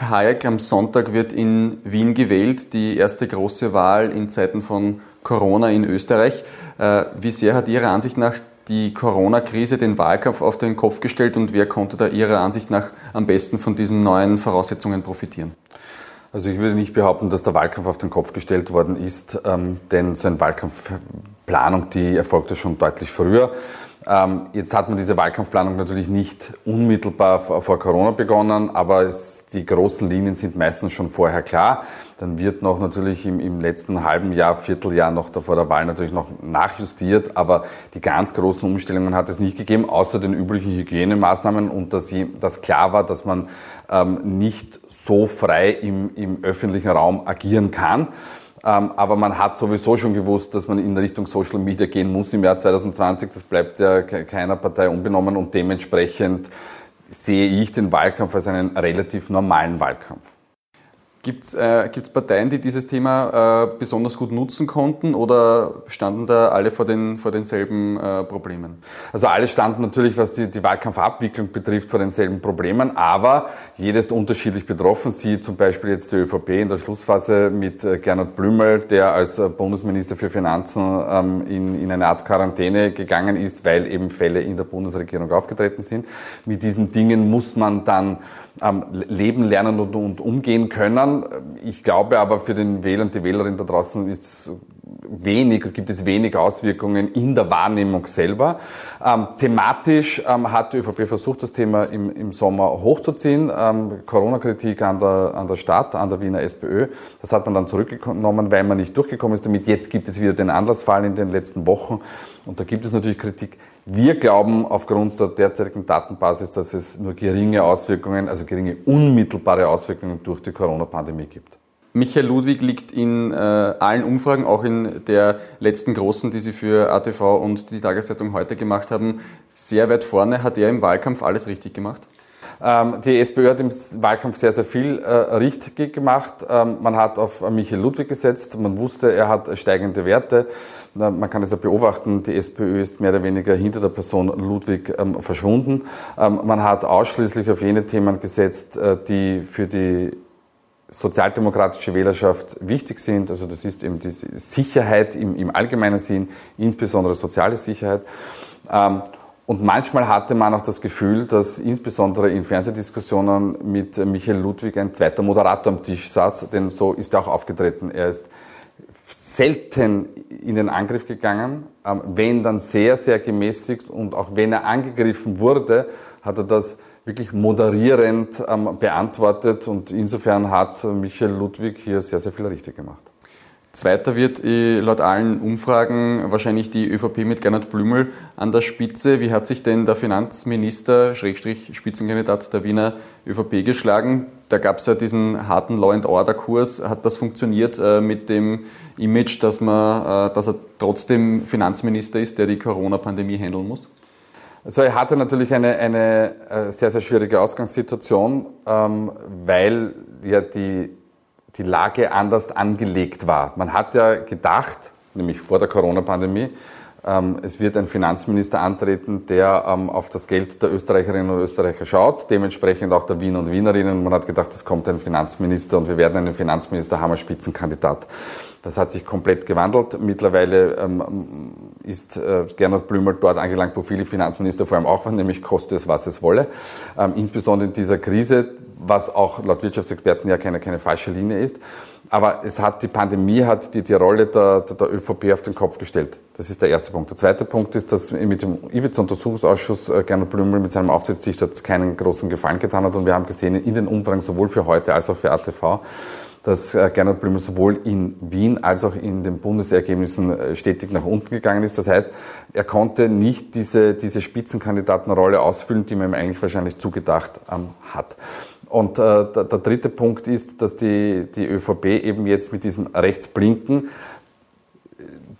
Herr Hayek, am Sonntag wird in Wien gewählt, die erste große Wahl in Zeiten von Corona in Österreich. Äh, wie sehr hat Ihrer Ansicht nach die Corona-Krise den Wahlkampf auf den Kopf gestellt und wer konnte da Ihrer Ansicht nach am besten von diesen neuen Voraussetzungen profitieren? Also ich würde nicht behaupten, dass der Wahlkampf auf den Kopf gestellt worden ist, ähm, denn so eine Wahlkampfplanung, die erfolgte schon deutlich früher. Ähm, jetzt hat man diese Wahlkampfplanung natürlich nicht unmittelbar vor Corona begonnen, aber es, die großen Linien sind meistens schon vorher klar. Dann wird noch natürlich im, im letzten halben Jahr, Vierteljahr noch vor der Wahl natürlich noch nachjustiert, aber die ganz großen Umstellungen hat es nicht gegeben, außer den üblichen Hygienemaßnahmen und dass, dass klar war, dass man ähm, nicht so frei im, im öffentlichen Raum agieren kann. Ähm, aber man hat sowieso schon gewusst, dass man in Richtung Social Media gehen muss im Jahr 2020. Das bleibt ja keiner Partei unbenommen und dementsprechend sehe ich den Wahlkampf als einen relativ normalen Wahlkampf. Gibt es äh, Parteien, die dieses Thema äh, besonders gut nutzen konnten oder standen da alle vor, den, vor denselben äh, Problemen? Also alle standen natürlich, was die, die Wahlkampfabwicklung betrifft, vor denselben Problemen, aber jedes unterschiedlich betroffen. Sie zum Beispiel jetzt die ÖVP in der Schlussphase mit äh, Gernot Blümel, der als äh, Bundesminister für Finanzen ähm, in, in eine Art Quarantäne gegangen ist, weil eben Fälle in der Bundesregierung aufgetreten sind. Mit diesen Dingen muss man dann ähm, leben, lernen und, und umgehen können. Ich glaube aber für den Wähler und die Wählerin da draußen ist es wenig, gibt es wenig Auswirkungen in der Wahrnehmung selber. Ähm, thematisch ähm, hat die ÖVP versucht, das Thema im, im Sommer hochzuziehen. Ähm, Corona-Kritik an der, an der Stadt, an der Wiener SPÖ. Das hat man dann zurückgenommen, weil man nicht durchgekommen ist damit. Jetzt gibt es wieder den Anlassfall in den letzten Wochen. Und da gibt es natürlich Kritik. Wir glauben aufgrund der derzeitigen Datenbasis, dass es nur geringe Auswirkungen, also geringe unmittelbare Auswirkungen durch die Corona-Pandemie gibt. Michael Ludwig liegt in äh, allen Umfragen, auch in der letzten großen, die Sie für ATV und die Tageszeitung heute gemacht haben, sehr weit vorne. Hat er im Wahlkampf alles richtig gemacht? Ähm, die SPÖ hat im Wahlkampf sehr, sehr viel äh, richtig gemacht. Ähm, man hat auf Michael Ludwig gesetzt. Man wusste, er hat steigende Werte. Man kann es ja beobachten, die SPÖ ist mehr oder weniger hinter der Person Ludwig ähm, verschwunden. Man hat ausschließlich auf jene Themen gesetzt, äh, die für die sozialdemokratische Wählerschaft wichtig sind. Also das ist eben die Sicherheit im, im allgemeinen Sinn, insbesondere soziale Sicherheit. Und manchmal hatte man auch das Gefühl, dass insbesondere in Fernsehdiskussionen mit Michael Ludwig ein zweiter Moderator am Tisch saß, denn so ist er auch aufgetreten. Er ist selten in den Angriff gegangen, ähm, wenn dann sehr, sehr gemäßigt und auch wenn er angegriffen wurde, hat er das wirklich moderierend ähm, beantwortet und insofern hat Michael Ludwig hier sehr, sehr viel richtig gemacht. Zweiter wird äh, laut allen Umfragen wahrscheinlich die ÖVP mit Gernot Blümel an der Spitze. Wie hat sich denn der Finanzminister, Schrägstrich Spitzenkandidat der Wiener ÖVP geschlagen? Da gab es ja diesen harten Law-and-Order-Kurs. Hat das funktioniert äh, mit dem Image, dass, man, äh, dass er trotzdem Finanzminister ist, der die Corona-Pandemie handeln muss? Also er hatte natürlich eine, eine sehr, sehr schwierige Ausgangssituation, ähm, weil ja die die Lage anders angelegt war. Man hat ja gedacht, nämlich vor der Corona-Pandemie, es wird ein Finanzminister antreten, der ähm, auf das Geld der Österreicherinnen und Österreicher schaut, dementsprechend auch der Wiener und Wienerinnen. Man hat gedacht, es kommt ein Finanzminister und wir werden einen Finanzminister haben als Spitzenkandidat. Das hat sich komplett gewandelt. Mittlerweile ähm, ist äh, Gernot Blümel dort angelangt, wo viele Finanzminister vor allem auch waren, nämlich koste es, was es wolle. Insbesondere in dieser Krise, was auch laut Wirtschaftsexperten ja keine, keine falsche Linie ist. Aber es hat, die Pandemie hat die, die Rolle der, der, der ÖVP auf den Kopf gestellt. Das ist der erste Punkt. Der zweite Punkt ist, dass mit dem Ibiza-Untersuchungsausschuss äh, Gernot Blümel mit seinem Auftritt sich dort keinen großen Gefallen getan hat. Und wir haben gesehen, in den Umfragen sowohl für heute als auch für ATV, dass äh, Gernot Blümel sowohl in Wien als auch in den Bundesergebnissen äh, stetig nach unten gegangen ist. Das heißt, er konnte nicht diese, diese Spitzenkandidatenrolle ausfüllen, die man ihm eigentlich wahrscheinlich zugedacht ähm, hat. Und äh, der, der, dritte Punkt ist, dass die, die ÖVP eben jetzt mit diesem Rechtsblinken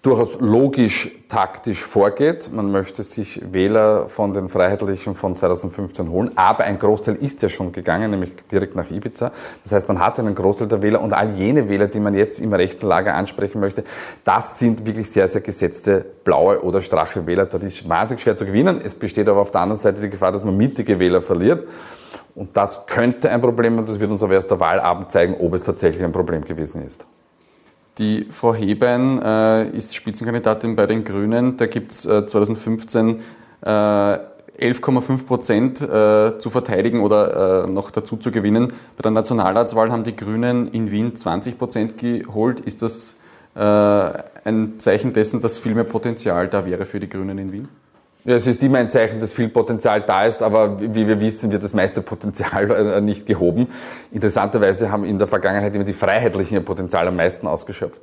durchaus logisch taktisch vorgeht. Man möchte sich Wähler von den Freiheitlichen von 2015 holen, aber ein Großteil ist ja schon gegangen, nämlich direkt nach Ibiza. Das heißt, man hat einen Großteil der Wähler und all jene Wähler, die man jetzt im rechten Lager ansprechen möchte, das sind wirklich sehr, sehr gesetzte blaue oder strache Wähler. Das ist wahnsinnig schwer zu gewinnen. Es besteht aber auf der anderen Seite die Gefahr, dass man mittige Wähler verliert. Und das könnte ein Problem und das wird uns aber erst der Wahlabend zeigen, ob es tatsächlich ein Problem gewesen ist. Die Frau Hebein äh, ist Spitzenkandidatin bei den Grünen. Da gibt es äh, 2015 äh, 11,5 Prozent äh, zu verteidigen oder äh, noch dazu zu gewinnen. Bei der Nationalratswahl haben die Grünen in Wien 20 Prozent geholt. Ist das äh, ein Zeichen dessen, dass viel mehr Potenzial da wäre für die Grünen in Wien? Ja, es ist immer ein Zeichen, dass viel Potenzial da ist, aber wie wir wissen, wird das meiste Potenzial äh, nicht gehoben. Interessanterweise haben in der Vergangenheit immer die Freiheitlichen ihr Potenzial am meisten ausgeschöpft.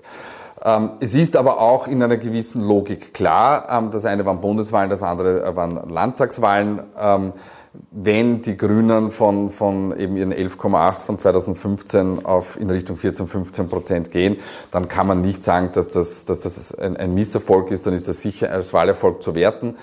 Ähm, es ist aber auch in einer gewissen Logik klar, ähm, das eine waren Bundeswahlen, das andere waren Landtagswahlen. Ähm, wenn die Grünen von, von eben ihren 11,8 von 2015 auf in Richtung 14, 15 Prozent gehen, dann kann man nicht sagen, dass das, dass das ein, ein Misserfolg ist, dann ist das sicher als Wahlerfolg zu werten.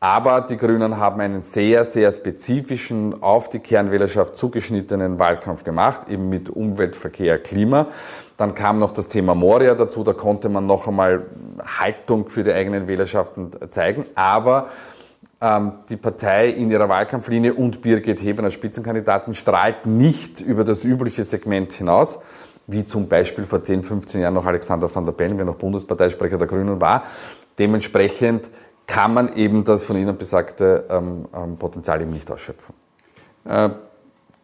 Aber die Grünen haben einen sehr, sehr spezifischen, auf die Kernwählerschaft zugeschnittenen Wahlkampf gemacht, eben mit Umwelt, Verkehr, Klima. Dann kam noch das Thema Moria dazu, da konnte man noch einmal Haltung für die eigenen Wählerschaften zeigen. Aber ähm, die Partei in ihrer Wahlkampflinie und Birgit Heber als Spitzenkandidatin strahlt nicht über das übliche Segment hinaus, wie zum Beispiel vor 10, 15 Jahren noch Alexander van der Bellen, wer noch Bundesparteisprecher der Grünen war. Dementsprechend kann man eben das von Ihnen besagte ähm, ähm, Potenzial eben nicht ausschöpfen. Äh,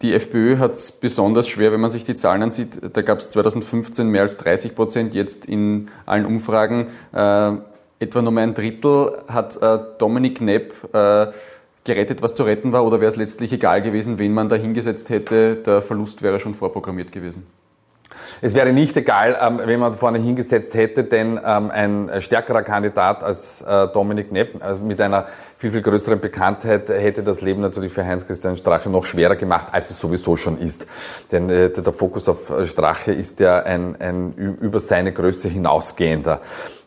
die FPÖ hat es besonders schwer, wenn man sich die Zahlen ansieht. Da gab es 2015 mehr als 30 Prozent, jetzt in allen Umfragen äh, etwa nur ein Drittel. Hat äh, Dominik Nepp äh, gerettet, was zu retten war, oder wäre es letztlich egal gewesen, wen man da hingesetzt hätte? Der Verlust wäre schon vorprogrammiert gewesen. Es wäre nicht egal, ähm, wenn man vorne hingesetzt hätte, denn ähm, ein stärkerer Kandidat als äh, Dominik Nepp, also mit einer viel, viel größeren Bekanntheit, hätte das Leben natürlich für Heinz-Christian Strache noch schwerer gemacht, als es sowieso schon ist. Denn äh, der Fokus auf Strache ist ja ein, ein über seine Größe hinausgehender.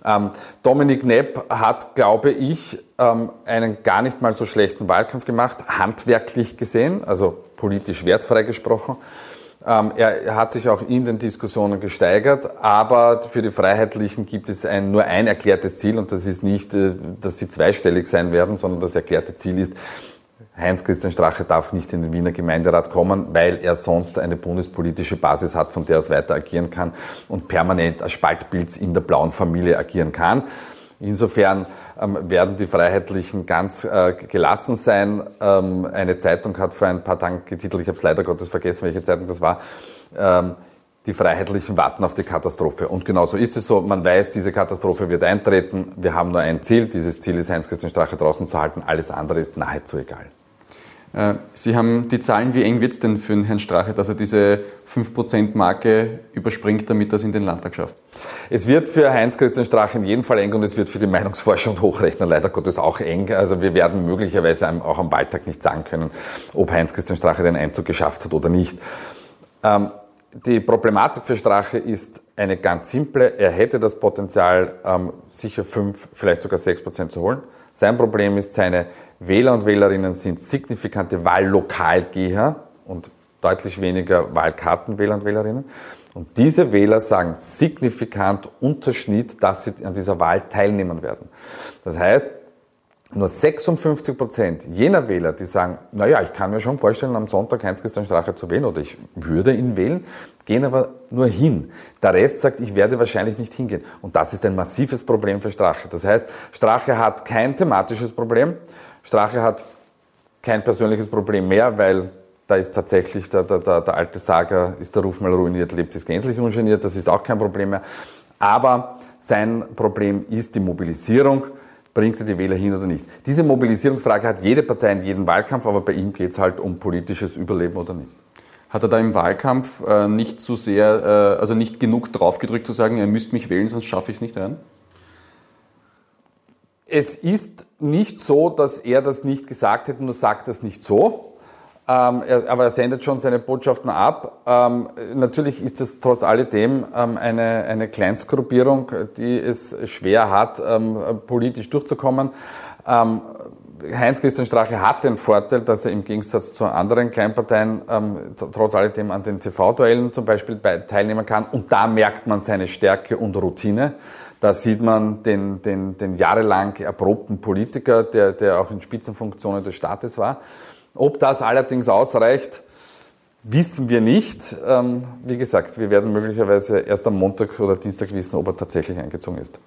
Ähm, Dominik Nepp hat, glaube ich, einen gar nicht mal so schlechten Wahlkampf gemacht, handwerklich gesehen, also politisch wertfrei gesprochen. Ähm, er hat sich auch in den Diskussionen gesteigert, aber für die Freiheitlichen gibt es ein, nur ein erklärtes Ziel und das ist nicht, äh, dass sie zweistellig sein werden, sondern das erklärte Ziel ist, Heinz-Christian Strache darf nicht in den Wiener Gemeinderat kommen, weil er sonst eine bundespolitische Basis hat, von der er weiter agieren kann und permanent als Spaltpilz in der blauen Familie agieren kann. Insofern ähm, werden die Freiheitlichen ganz äh, gelassen sein. Ähm, eine Zeitung hat vor ein paar Tagen getitelt, ich habe es leider Gottes vergessen, welche Zeitung das war, ähm, die Freiheitlichen warten auf die Katastrophe. Und genau so ist es so. Man weiß, diese Katastrophe wird eintreten. Wir haben nur ein Ziel. Dieses Ziel ist, Heinz-Christian Strache draußen zu halten. Alles andere ist nahezu egal. Äh, Sie haben die Zahlen, wie eng wird es denn für den Herrn Strache, dass er diese 5%-Marke überspringt, damit er es in den Landtag schafft? Es wird für Heinz-Christian Strache in jedem Fall eng und es wird für die Meinungsforscher und Hochrechner leider Gottes auch eng. Also wir werden möglicherweise auch am Wahltag nicht sagen können, ob Heinz-Christian Strache den Einzug geschafft hat oder nicht. Ähm, die Problematik für Strache ist eine ganz simple. Er hätte das Potenzial, ähm, sicher 5, vielleicht sogar 6 Prozent zu holen. Sein Problem ist, seine Wähler und Wählerinnen sind signifikante Wahllokalgeher und deutlich weniger Wahlkartenwähler und Wählerinnen. Und diese Wähler sagen signifikant Unterschnitt, dass sie an dieser Wahl teilnehmen werden. Das heißt, nur 56 Prozent jener Wähler, die sagen, naja, ich kann mir schon vorstellen, am Sonntag Heinz-Christian Strache zu wählen oder ich würde ihn wählen, gehen aber nur hin. Der Rest sagt, ich werde wahrscheinlich nicht hingehen. Und das ist ein massives Problem für Strache. Das heißt, Strache hat kein thematisches Problem. Strache hat kein persönliches Problem mehr, weil da ist tatsächlich der, der, der, der alte Sager, ist der Ruf mal ruiniert, lebt ist gänzlich ungeniert, das ist auch kein Problem mehr. Aber sein Problem ist die Mobilisierung bringt er die Wähler hin oder nicht. Diese Mobilisierungsfrage hat jede Partei in jedem Wahlkampf, aber bei ihm geht es halt um politisches Überleben oder nicht. Hat er da im Wahlkampf äh, nicht so sehr, äh, also nicht genug draufgedrückt zu sagen, er müsste mich wählen, sonst schaffe ich es nicht rein? Es ist nicht so, dass er das nicht gesagt hätte, nur sagt das nicht so. Ähm, er, aber er sendet schon seine Botschaften ab. Ähm, natürlich ist es trotz alledem ähm, eine, eine Kleinstgruppierung, die es schwer hat, ähm, politisch durchzukommen. Ähm, Heinz-Christian Strache hat den Vorteil, dass er im Gegensatz zu anderen Kleinparteien ähm, trotz alledem an den TV-Duellen zum Beispiel teilnehmen kann. Und da merkt man seine Stärke und Routine. Da sieht man den, den, den jahrelang erprobten Politiker, der, der auch in Spitzenfunktionen des Staates war. Ob das allerdings ausreicht, wissen wir nicht. Ähm, wie gesagt, wir werden möglicherweise erst am Montag oder Dienstag wissen, ob er tatsächlich eingezogen ist.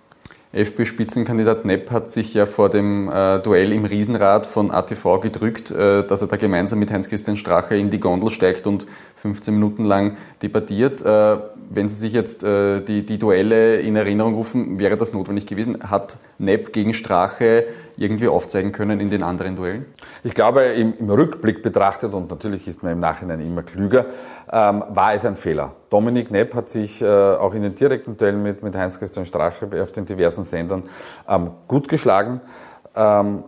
FPÖ-Spitzenkandidat Nepp hat sich ja vor dem äh, Duell im Riesenrad von ATV gedrückt, äh, dass er da gemeinsam mit Heinz-Christian Strache in die Gondel steigt und 15 Minuten lang debattiert. Äh, wenn Sie sich jetzt äh, die, die Duelle in Erinnerung rufen, wäre das notwendig gewesen? Hat Nepp gegen Strache irgendwie aufzeigen können in den anderen Duellen? Ich glaube, im, im Rückblick betrachtet, und natürlich ist man im Nachhinein immer klüger, ähm, war es ein Fehler. Dominik Nepp hat sich äh, auch in den direkten Duellen mit, mit Heinz-Christian Strache auf den diversen Sendern ähm, gut geschlagen. Ähm,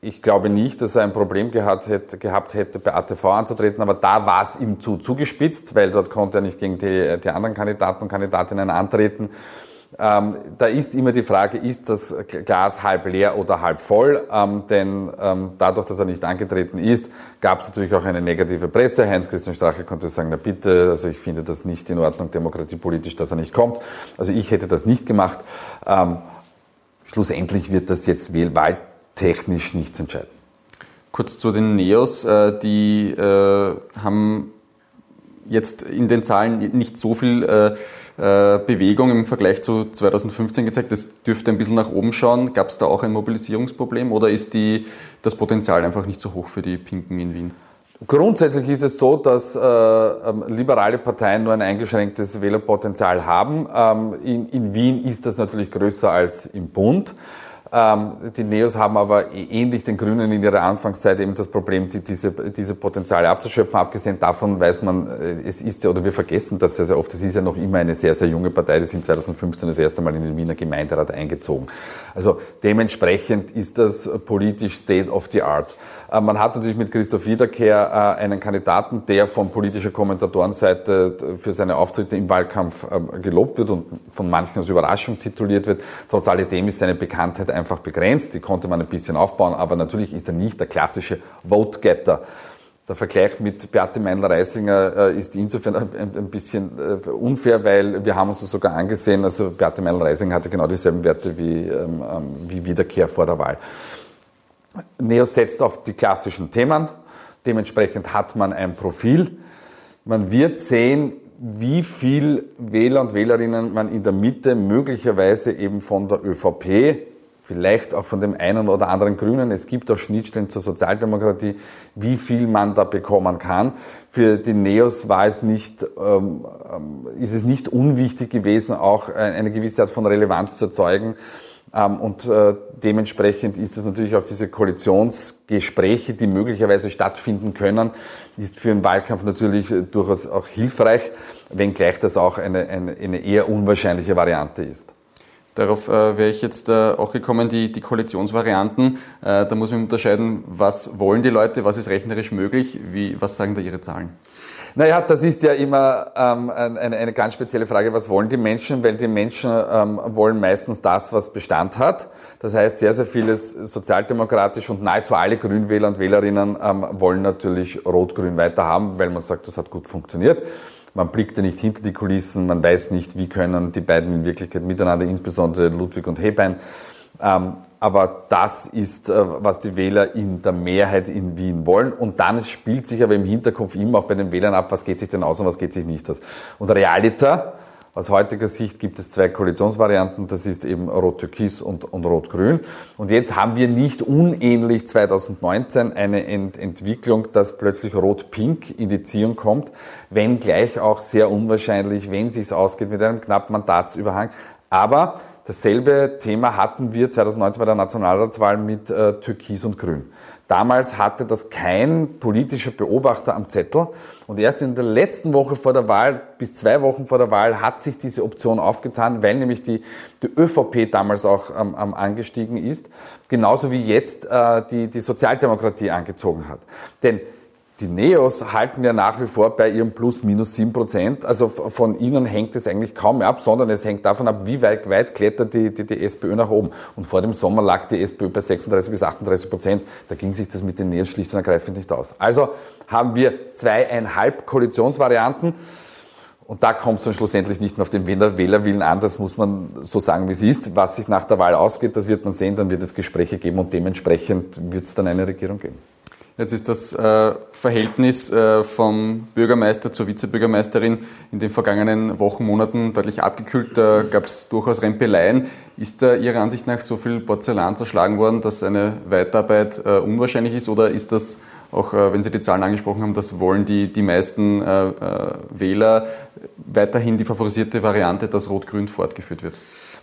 ich glaube nicht, dass er ein Problem gehabt hätte, gehabt hätte, bei ATV anzutreten, aber da war es ihm zu zugespitzt, weil dort konnte er nicht gegen die, die anderen Kandidaten und Kandidatinnen antreten. Ähm, da ist immer die Frage, ist das Glas halb leer oder halb voll? Ähm, denn ähm, dadurch, dass er nicht angetreten ist, gab es natürlich auch eine negative Presse. Heinz-Christian Strache konnte sagen, na bitte, also ich finde das nicht in Ordnung, demokratiepolitisch, dass er nicht kommt. Also ich hätte das nicht gemacht. Ähm, schlussendlich wird das jetzt wahltechnisch nichts entscheiden. Kurz zu den Neos, äh, die äh, haben jetzt in den Zahlen nicht so viel äh, Bewegung im Vergleich zu 2015 gezeigt. Das dürfte ein bisschen nach oben schauen. Gab es da auch ein Mobilisierungsproblem oder ist die, das Potenzial einfach nicht so hoch für die Pinken in Wien? Grundsätzlich ist es so, dass äh, ähm, liberale Parteien nur ein eingeschränktes Wählerpotenzial haben. Ähm, in, in Wien ist das natürlich größer als im Bund. Ähm, die Neos haben aber ähnlich den Grünen in ihrer Anfangszeit eben das Problem, die, diese, diese Potenziale abzuschöpfen. Abgesehen davon weiß man, äh, es ist ja, oder wir vergessen das sehr, sehr oft, es ist ja noch immer eine sehr, sehr junge Partei, die sind 2015 das erste Mal in den Wiener Gemeinderat eingezogen. Also dementsprechend ist das politisch State of the Art. Äh, man hat natürlich mit Christoph Wiederkehr äh, einen Kandidaten, der von politischer Kommentatorenseite für seine Auftritte im Wahlkampf gelobt wird und von manchen als Überraschung tituliert wird. Trotz alledem ist seine Bekanntheit einfach begrenzt, die konnte man ein bisschen aufbauen, aber natürlich ist er nicht der klassische Vote-Getter. Der Vergleich mit Beate Meinl-Reisinger äh, ist insofern ein, bisschen äh, unfair, weil wir haben uns das sogar angesehen, also Beate Meinl-Reisinger hatte genau dieselben Werte wie, ähm, ähm, wie Wiederkehr vor der Wahl. Neo setzt auf die klassischen Themen, dementsprechend hat man ein Profil. Man wird sehen, wie viel Wähler und Wählerinnen man in der Mitte möglicherweise eben von der ÖVP vielleicht auch von dem einen oder anderen Grünen. Es gibt auch Schnittstellen zur Sozialdemokratie, wie viel man da bekommen kann. Für die Neos war es nicht, ähm, ähm ist es nicht unwichtig gewesen, auch eine gewisse Art von Relevanz zu erzeugen. Ähm, und äh, dementsprechend ist es natürlich auch diese Koalitionsgespräche, die möglicherweise stattfinden können, ist für einen Wahlkampf natürlich durchaus auch hilfreich, wenngleich das auch eine, eine, eine eher unwahrscheinliche Variante ist. Darauf äh, wäre ich jetzt äh, auch gekommen, die, die Koalitionsvarianten. Äh, da muss man unterscheiden, was wollen die Leute, was ist rechnerisch möglich, wie, was sagen da Ihre Zahlen? Naja, das ist ja immer ähm, eine, eine ganz spezielle Frage, was wollen die Menschen? Weil die Menschen ähm, wollen meistens das, was Bestand hat. Das heißt, sehr, sehr vieles sozialdemokratisch und nahezu alle Grünwähler und Wählerinnen ähm, wollen natürlich Rot-Grün weiter haben, weil man sagt, das hat gut funktioniert. Man blickte nicht hinter die Kulissen, man weiß nicht, wie können die beiden in Wirklichkeit miteinander, insbesondere Ludwig und Hebein. Ähm, aber das ist, äh, was die Wähler in der Mehrheit in Wien wollen. Und dann spielt sich aber im Hinterkopf immer auch bei den Wählern ab, was geht sich denn aus und was geht sich nicht aus. Und Realita, aus heutiger Sicht gibt es zwei Koalitionsvarianten, das ist eben Rot-Türkis und, und Rot-Grün. Und jetzt haben wir nicht unähnlich 2019 eine Ent Entwicklung, dass plötzlich Rot-Pink in die Ziehung kommt, wenn gleich auch sehr unwahrscheinlich, wenn sich's ausgeht mit einem knappen Mandatsüberhang. Aber dasselbe Thema hatten wir 2019 bei der Nationalratswahl mit äh, Türkis und Grün. Damals hatte das kein politischer Beobachter am Zettel. Und erst in der letzten Woche vor der Wahl, bis zwei Wochen vor der Wahl, hat sich diese Option aufgetan, weil nämlich die, die ÖVP damals auch ähm, angestiegen ist. Genauso wie jetzt äh, die, die Sozialdemokratie angezogen hat. Denn die Neos halten ja nach wie vor bei ihrem Plus minus sieben Prozent. Also von ihnen hängt es eigentlich kaum mehr ab, sondern es hängt davon ab, wie weit, weit klettert die, die, die SPÖ nach oben. Und vor dem Sommer lag die SPÖ bei 36 bis 38 Prozent. Da ging sich das mit den Neos schlicht und ergreifend nicht aus. Also haben wir zweieinhalb Koalitionsvarianten. Und da kommt es dann schlussendlich nicht mehr auf den Wählerwillen an, das muss man so sagen, wie es ist. Was sich nach der Wahl ausgeht, das wird man sehen, dann wird es Gespräche geben und dementsprechend wird es dann eine Regierung geben. Jetzt ist das äh, Verhältnis äh, vom Bürgermeister zur Vizebürgermeisterin in den vergangenen Wochen, Monaten deutlich abgekühlt. Da gab es durchaus Rempeleien. Ist da Ihrer Ansicht nach so viel Porzellan zerschlagen worden, dass eine Weiterarbeit äh, unwahrscheinlich ist? Oder ist das auch, wenn Sie die Zahlen angesprochen haben, das wollen die, die meisten äh, äh, Wähler weiterhin die favorisierte Variante, dass Rot-Grün fortgeführt wird?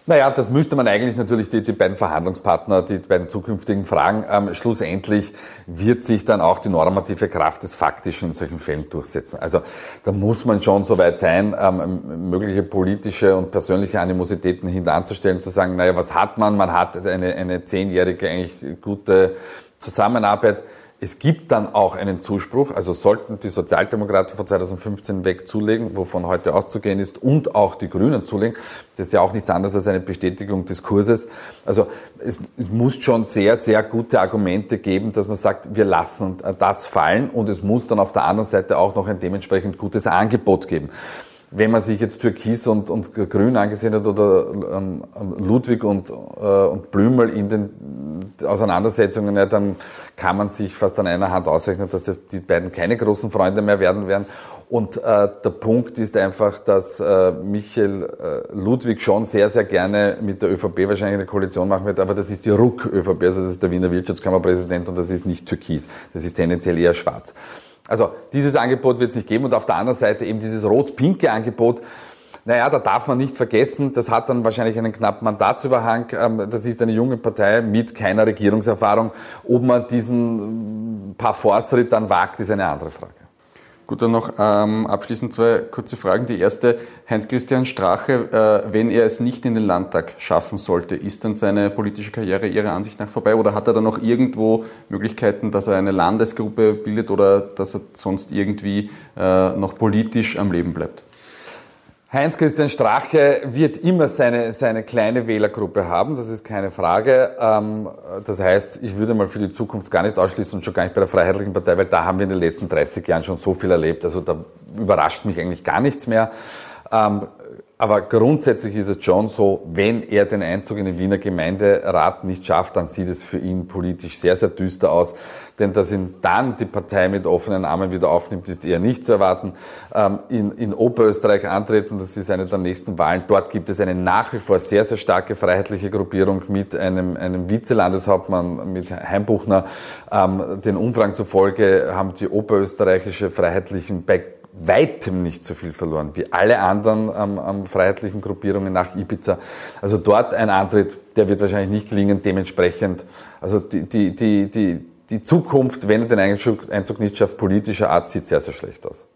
Naja, das müsste man eigentlich natürlich die, die beiden Verhandlungspartner, die beiden zukünftigen fragen. Ähm, schlussendlich wird sich dann auch die normative Kraft des Faktischen in solchen Fällen durchsetzen. Also da muss man schon so weit sein, ähm, mögliche politische und persönliche Animositäten hintanzustellen, zu sagen, naja, was hat man? Man hat eine, eine zehnjährige eigentlich gute Zusammenarbeit es gibt dann auch einen Zuspruch, also sollten die Sozialdemokraten von 2015 weg zulegen, wovon heute auszugehen ist, und auch die Grünen zulegen. Das ist ja auch nichts anderes als eine Bestätigung des Kurses. Also es, es muss schon sehr, sehr gute Argumente geben, dass man sagt, wir lassen das fallen und es muss dann auf der anderen Seite auch noch ein dementsprechend gutes Angebot geben wenn man sich jetzt Türkis und, und Grün angesehen hat oder ähm, Ludwig und, äh, und Blümel in den Auseinandersetzungen, ja, dann kann man sich fast an einer Hand ausrechnen, dass das die beiden keine großen Freunde mehr werden werden. Und äh, der Punkt ist einfach, dass äh, Michael äh, Ludwig schon sehr, sehr gerne mit der ÖVP wahrscheinlich eine Koalition machen wird, aber das ist die RUK-ÖVP, also das ist der Wiener Wirtschaftskammerpräsident und das ist nicht Türkis, das ist tendenziell eher schwarz. Also dieses Angebot wird es nicht geben und auf der anderen Seite eben dieses rot-pinke Angebot. Naja, da darf man nicht vergessen, das hat dann wahrscheinlich einen knappen Mandatsüberhang. Ähm, das ist eine junge Partei mit keiner Regierungserfahrung. Ob man diesen Parforce-Ritt dann wagt, ist eine andere Frage. Gut, dann noch ähm, abschließend zwei kurze Fragen. Die erste, Heinz-Christian Strache, äh, wenn er es nicht in den Landtag schaffen sollte, ist dann seine politische Karriere Ihrer Ansicht nach vorbei oder hat er dann noch irgendwo Möglichkeiten, dass er eine Landesgruppe bildet oder dass er sonst irgendwie äh, noch politisch am Leben bleibt? Heinz-Christian Strache wird immer seine, seine kleine Wählergruppe haben, das ist keine Frage. Ähm, das heißt, ich würde mal für die Zukunft gar nicht ausschließen und schon gar nicht bei der Freiheitlichen Partei, weil da haben wir in den letzten 30 Jahren schon so viel erlebt. Also da überrascht mich eigentlich gar nichts mehr. Aber grundsätzlich ist es schon so, wenn er den Einzug in den Wiener Gemeinderat nicht schafft, dann sieht es für ihn politisch sehr, sehr düster aus. Denn dass ihn dann die Partei mit offenen Armen wieder aufnimmt, ist eher nicht zu erwarten. Ähm, in, in Oberösterreich antreten, das ist eine der nächsten Wahlen. Dort gibt es eine nach wie vor sehr, sehr starke freiheitliche Gruppierung mit einem, einem Vizelandeshauptmann, mit Heimbuchner. Ähm, den Umfragen zufolge haben die oberösterreichische Freiheitlichen bei weitem nicht so viel verloren wie alle anderen ähm, ähm, freiheitlichen Gruppierungen nach Ibiza. Also dort ein Antritt, der wird wahrscheinlich nicht gelingen. Dementsprechend, also die, die, die, die, die Zukunft, wenn er den Einzug nicht schafft, politischer Art, sieht sehr, sehr schlecht aus.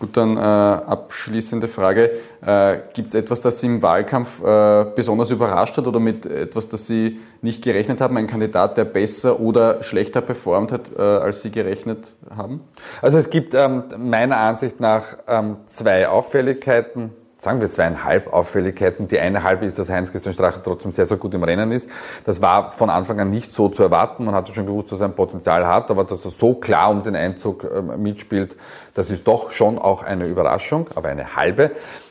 Gut, dann äh, abschließende Frage. Äh, Gibt es etwas, das Sie im Wahlkampf äh, besonders überrascht hat oder mit etwas, das Sie nicht gerechnet haben? Ein Kandidat, der besser oder schlechter performt hat, äh, als Sie gerechnet haben? Also es gibt ähm, meiner Ansicht nach ähm, zwei Auffälligkeiten sagen wir zweieinhalb Auffälligkeiten. Die eine halbe ist, dass Heinz-Christian Strache trotzdem sehr, sehr gut im Rennen ist. Das war von Anfang an nicht so zu erwarten. Man hatte schon gewusst, dass er ein Potenzial hat, aber dass er so klar um den Einzug ähm, mitspielt, das ist doch schon auch eine Überraschung, aber eine halbe.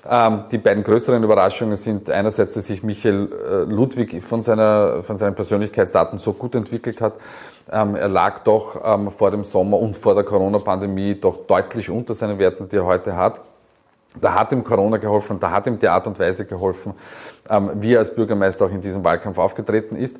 Ähm, die beiden größeren Überraschungen sind einerseits, dass sich Michael äh, Ludwig von, seiner, von seinen Persönlichkeitsdaten so gut entwickelt hat. Ähm, er lag doch vor dem Sommer und vor der Corona-Pandemie doch deutlich unter seinen Werten, die er heute hat. Da hat ihm Corona geholfen, da hat ihm die Art und Weise geholfen, ähm, wie er als Bürgermeister auch in diesem Wahlkampf aufgetreten ist.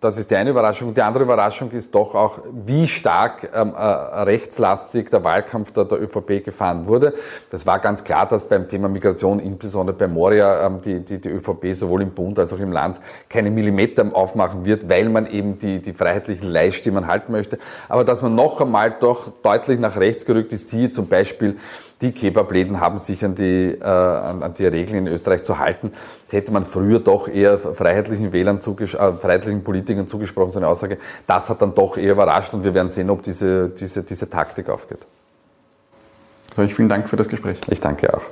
Das ist die eine Überraschung. Die andere Überraschung ist doch auch, wie stark ähm, äh, rechtslastig der Wahlkampf der, der, ÖVP gefahren wurde. Das war ganz klar, dass beim Thema Migration, insbesondere bei Moria, ähm, die, die, die ÖVP sowohl im Bund als auch im Land keine Millimeter aufmachen wird, weil man eben die, die freiheitlichen Leihstimmen halten möchte. Aber dass man noch einmal doch deutlich nach rechts gerückt ist, siehe zum Beispiel die Kebabläden haben sich an die, äh, an, an, die Regeln in Österreich zu halten. Das hätte man früher doch eher freiheitlichen Wählern, zuges äh, freiheitlichen Politikern zugesprochen, so eine Aussage. Das hat dann doch eher überrascht und wir werden sehen, ob diese, diese, diese Taktik aufgeht. Also ich vielen Dank für das Gespräch. Ich danke auch.